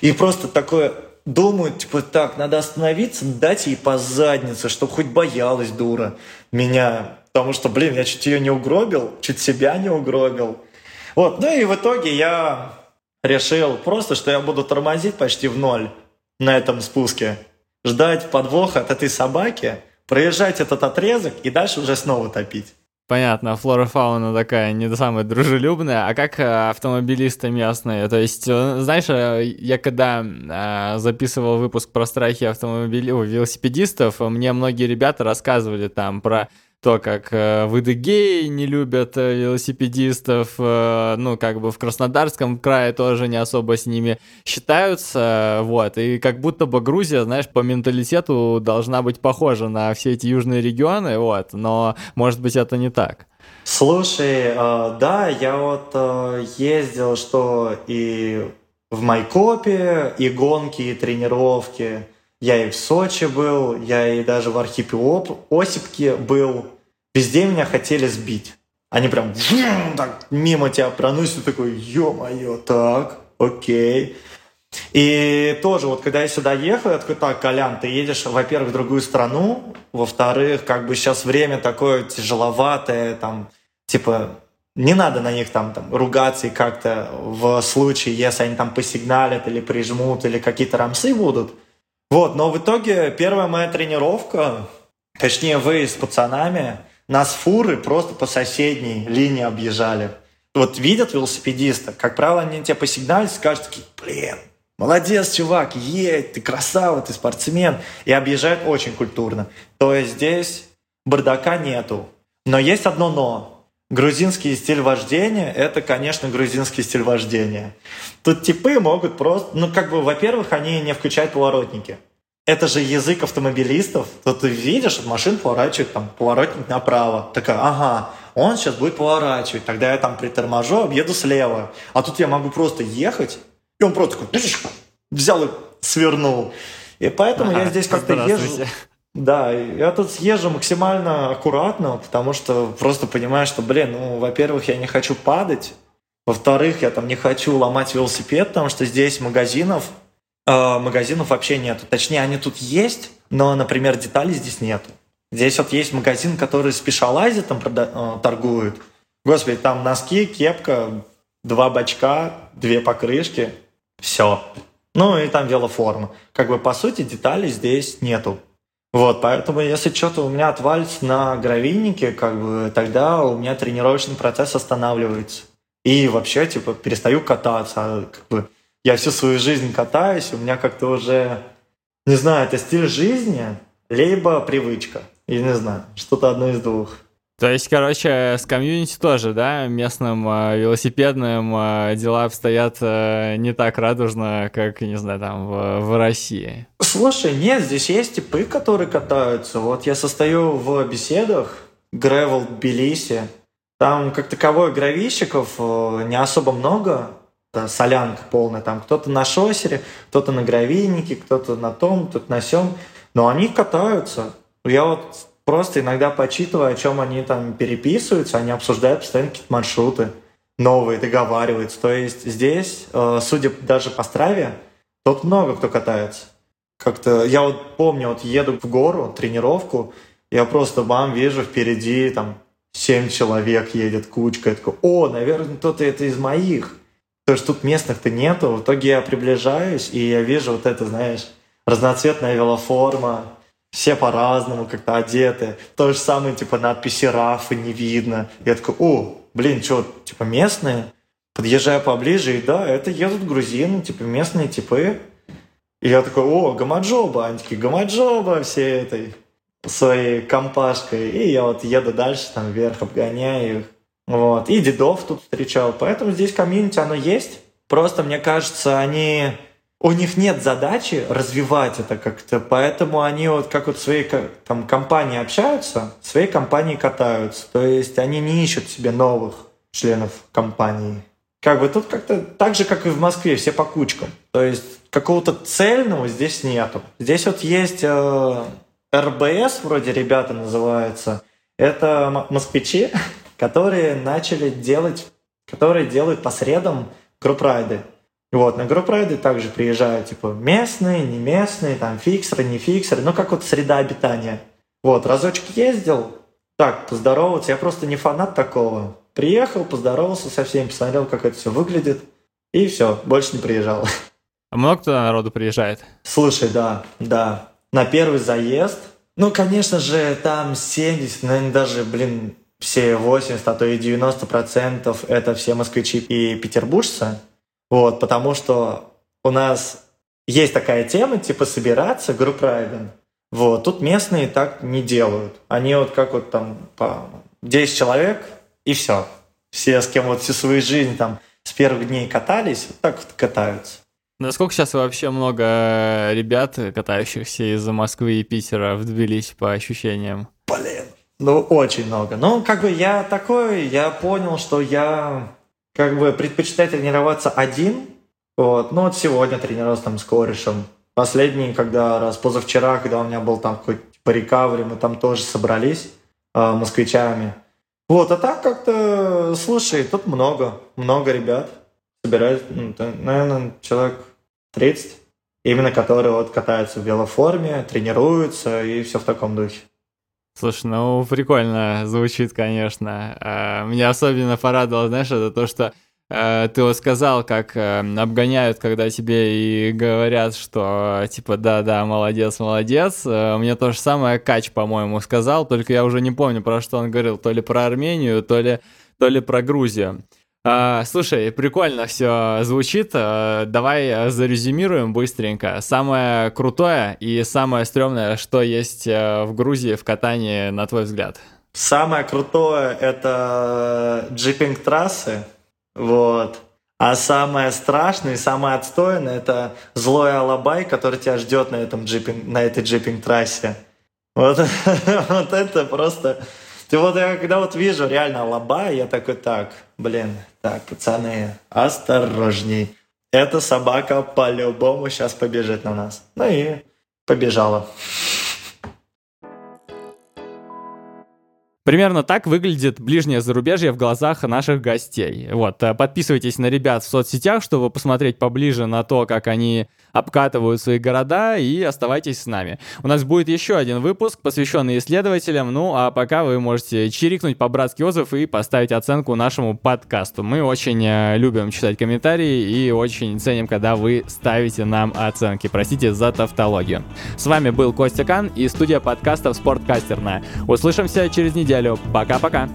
И просто такое думаю, типа, так, надо остановиться, дать ей по заднице, чтобы хоть боялась дура меня. Потому что, блин, я чуть ее не угробил, чуть себя не угробил. Вот, ну и в итоге я решил просто, что я буду тормозить почти в ноль на этом спуске. Ждать подвоха от этой собаки, проезжать этот отрезок и дальше уже снова топить. Понятно, флора фауна такая не самая дружелюбная. А как э, автомобилисты местные? То есть, э, знаешь, э, я когда записывал выпуск про страхи автомобилей, велосипедистов, мне многие ребята рассказывали там про то, как э, в Идыгее не любят э, велосипедистов, э, ну, как бы в Краснодарском крае тоже не особо с ними считаются, вот, и как будто бы Грузия, знаешь, по менталитету должна быть похожа на все эти южные регионы, вот, но, может быть, это не так. Слушай, э, да, я вот э, ездил, что и в Майкопе, и гонки, и тренировки, я и в Сочи был, я и даже в архипе Осипке был. Везде меня хотели сбить. Они прям так мимо тебя проносят, такой, ё-моё, так, окей. И тоже, вот когда я сюда ехал, я такой, так, Колян, ты едешь, во-первых, в другую страну, во-вторых, как бы сейчас время такое тяжеловатое, там, типа, не надо на них там, там ругаться и как-то в случае, если они там посигналят или прижмут, или какие-то рамсы будут. Вот, но в итоге первая моя тренировка, точнее вы с пацанами, нас фуры просто по соседней линии объезжали. Вот видят велосипедиста, как правило, они тебе посигналят скажут, такие, блин, молодец, чувак, едь, ты красава, ты спортсмен. И объезжают очень культурно. То есть здесь бардака нету. Но есть одно но. Грузинский стиль вождения – это, конечно, грузинский стиль вождения. Тут типы могут просто... Ну, как бы, во-первых, они не включают поворотники это же язык автомобилистов. То ты видишь, машин поворачивает, там, поворотник направо. Такая, ага, он сейчас будет поворачивать. Тогда я там приторможу, объеду слева. А тут я могу просто ехать, и он просто такой, взял и свернул. И поэтому ага, я здесь как-то езжу... Да, я тут съезжу максимально аккуратно, потому что просто понимаю, что, блин, ну, во-первых, я не хочу падать, во-вторых, я там не хочу ломать велосипед, потому что здесь магазинов э, магазинов вообще нету. Точнее, они тут есть, но, например, деталей здесь нету. Здесь вот есть магазин, который спешалайзе там прода- э, торгует. Господи, там носки, кепка, два бачка, две покрышки. Все. Ну и там велоформа. Как бы, по сути, деталей здесь нету. Вот, поэтому если что-то у меня отвалится на гравийнике, как бы, тогда у меня тренировочный процесс останавливается. И вообще, типа, перестаю кататься. А, как бы, я всю свою жизнь катаюсь, у меня как-то уже, не знаю, это стиль жизни, либо привычка. Я не знаю, что-то одно из двух. То есть, короче, с комьюнити тоже, да, местным э, велосипедным э, дела обстоят э, не так радужно, как, не знаю, там, в, в России. Слушай, нет, здесь есть типы, которые катаются. Вот я состою в беседах Gravel Тбилиси. Там, как таковой, гравийщиков э, не особо много, солянка полная. Там кто-то на шоссере, кто-то на гравийнике, кто-то на том, кто-то на сем. Но они катаются. Я вот просто иногда почитываю, о чем они там переписываются, они обсуждают постоянно какие-то маршруты новые, договариваются. То есть здесь, э, судя даже по страве, тут много кто катается. Как-то я вот помню, вот еду в гору, тренировку, я просто бам, вижу впереди там семь человек едет кучка. Я такой, о, наверное, кто-то это из моих. То есть тут местных-то нету. В итоге я приближаюсь, и я вижу вот это, знаешь, разноцветная велоформа, все по-разному как-то одеты. То же самое, типа, надписи рафы не видно. Я такой, о, блин, что, типа, местные? Подъезжаю поближе, и да, это едут грузины, типа, местные типы. И я такой, о, гамаджоба, они такие, гамаджоба все этой своей компашкой. И я вот еду дальше, там, вверх обгоняю их. Вот. И дедов тут встречал. Поэтому здесь комьюнити, оно есть. Просто, мне кажется, они... У них нет задачи развивать это как-то, поэтому они вот как вот своей там компании общаются, своей компании катаются. То есть они не ищут себе новых членов компании. Как бы тут как-то так же, как и в Москве, все по кучкам. То есть какого-то цельного здесь нету. Здесь вот есть э, РБС, вроде ребята называются. Это москвичи, которые начали делать, которые делают по средам групп-райды. Вот, на групп-райды также приезжают, типа, местные, не местные, там, фиксеры, не фиксеры, ну, как вот среда обитания. Вот, разочек ездил, так, поздороваться, я просто не фанат такого. Приехал, поздоровался со всеми, посмотрел, как это все выглядит, и все, больше не приезжал. Много туда народу приезжает? Слушай, да, да. На первый заезд Ну, конечно же, там 70, наверное, даже, блин, все 80, а то и 90 процентов это все москвичи и петербуржцы. Вот, потому что у нас есть такая тема, типа собираться, групп райден. Вот, тут местные так не делают. Они вот как вот там по 10 человек и все. Все, с кем вот всю свою жизнь там с первых дней катались, вот так вот катаются. Насколько сейчас вообще много ребят, катающихся из Москвы и Питера в по ощущениям? Блин, ну очень много. Ну, как бы я такой, я понял, что я как бы предпочитаю тренироваться один. Вот. Ну вот сегодня тренировался там с корешем. Последний, когда раз позавчера, когда у меня был там какой-то типа рекавери, мы там тоже собрались э, москвичами. Вот, а так как-то, слушай, тут много, много ребят собирают, ну, наверное, человек 30, именно которые вот катаются в велоформе, тренируются и все в таком духе. Слушай, ну прикольно звучит, конечно. А, меня особенно порадовало, знаешь, это то, что э, ты вот сказал, как э, обгоняют, когда тебе и говорят, что типа да-да, молодец, молодец. Э, мне то же самое Кач, по-моему, сказал, только я уже не помню, про что он говорил, то ли про Армению, то ли, то ли про Грузию. А, слушай, прикольно все звучит. А, давай зарезюмируем быстренько. Самое крутое и самое стрёмное, что есть э, в Грузии в катании, на твой взгляд? Самое крутое — это джипинг-трассы. Вот. А самое страшное и самое отстойное — это злой алабай, который тебя ждет на, этом джипинг, на этой джипинг-трассе. Вот, вот это просто ты вот я когда вот вижу реально лоба, я такой, так, блин, так, пацаны, осторожней. Эта собака по-любому сейчас побежит на нас. Ну и побежала. Примерно так выглядит ближнее зарубежье в глазах наших гостей. Вот, э, подписывайтесь на ребят в соцсетях, чтобы посмотреть поближе на то, как они обкатывают свои города, и оставайтесь с нами. У нас будет еще один выпуск, посвященный исследователям, ну а пока вы можете чирикнуть по-братски отзыв и поставить оценку нашему подкасту. Мы очень э, любим читать комментарии и очень ценим, когда вы ставите нам оценки. Простите за тавтологию. С вами был Костя Кан и студия подкастов «Спорткастерная». Услышимся через неделю. Пока-пока.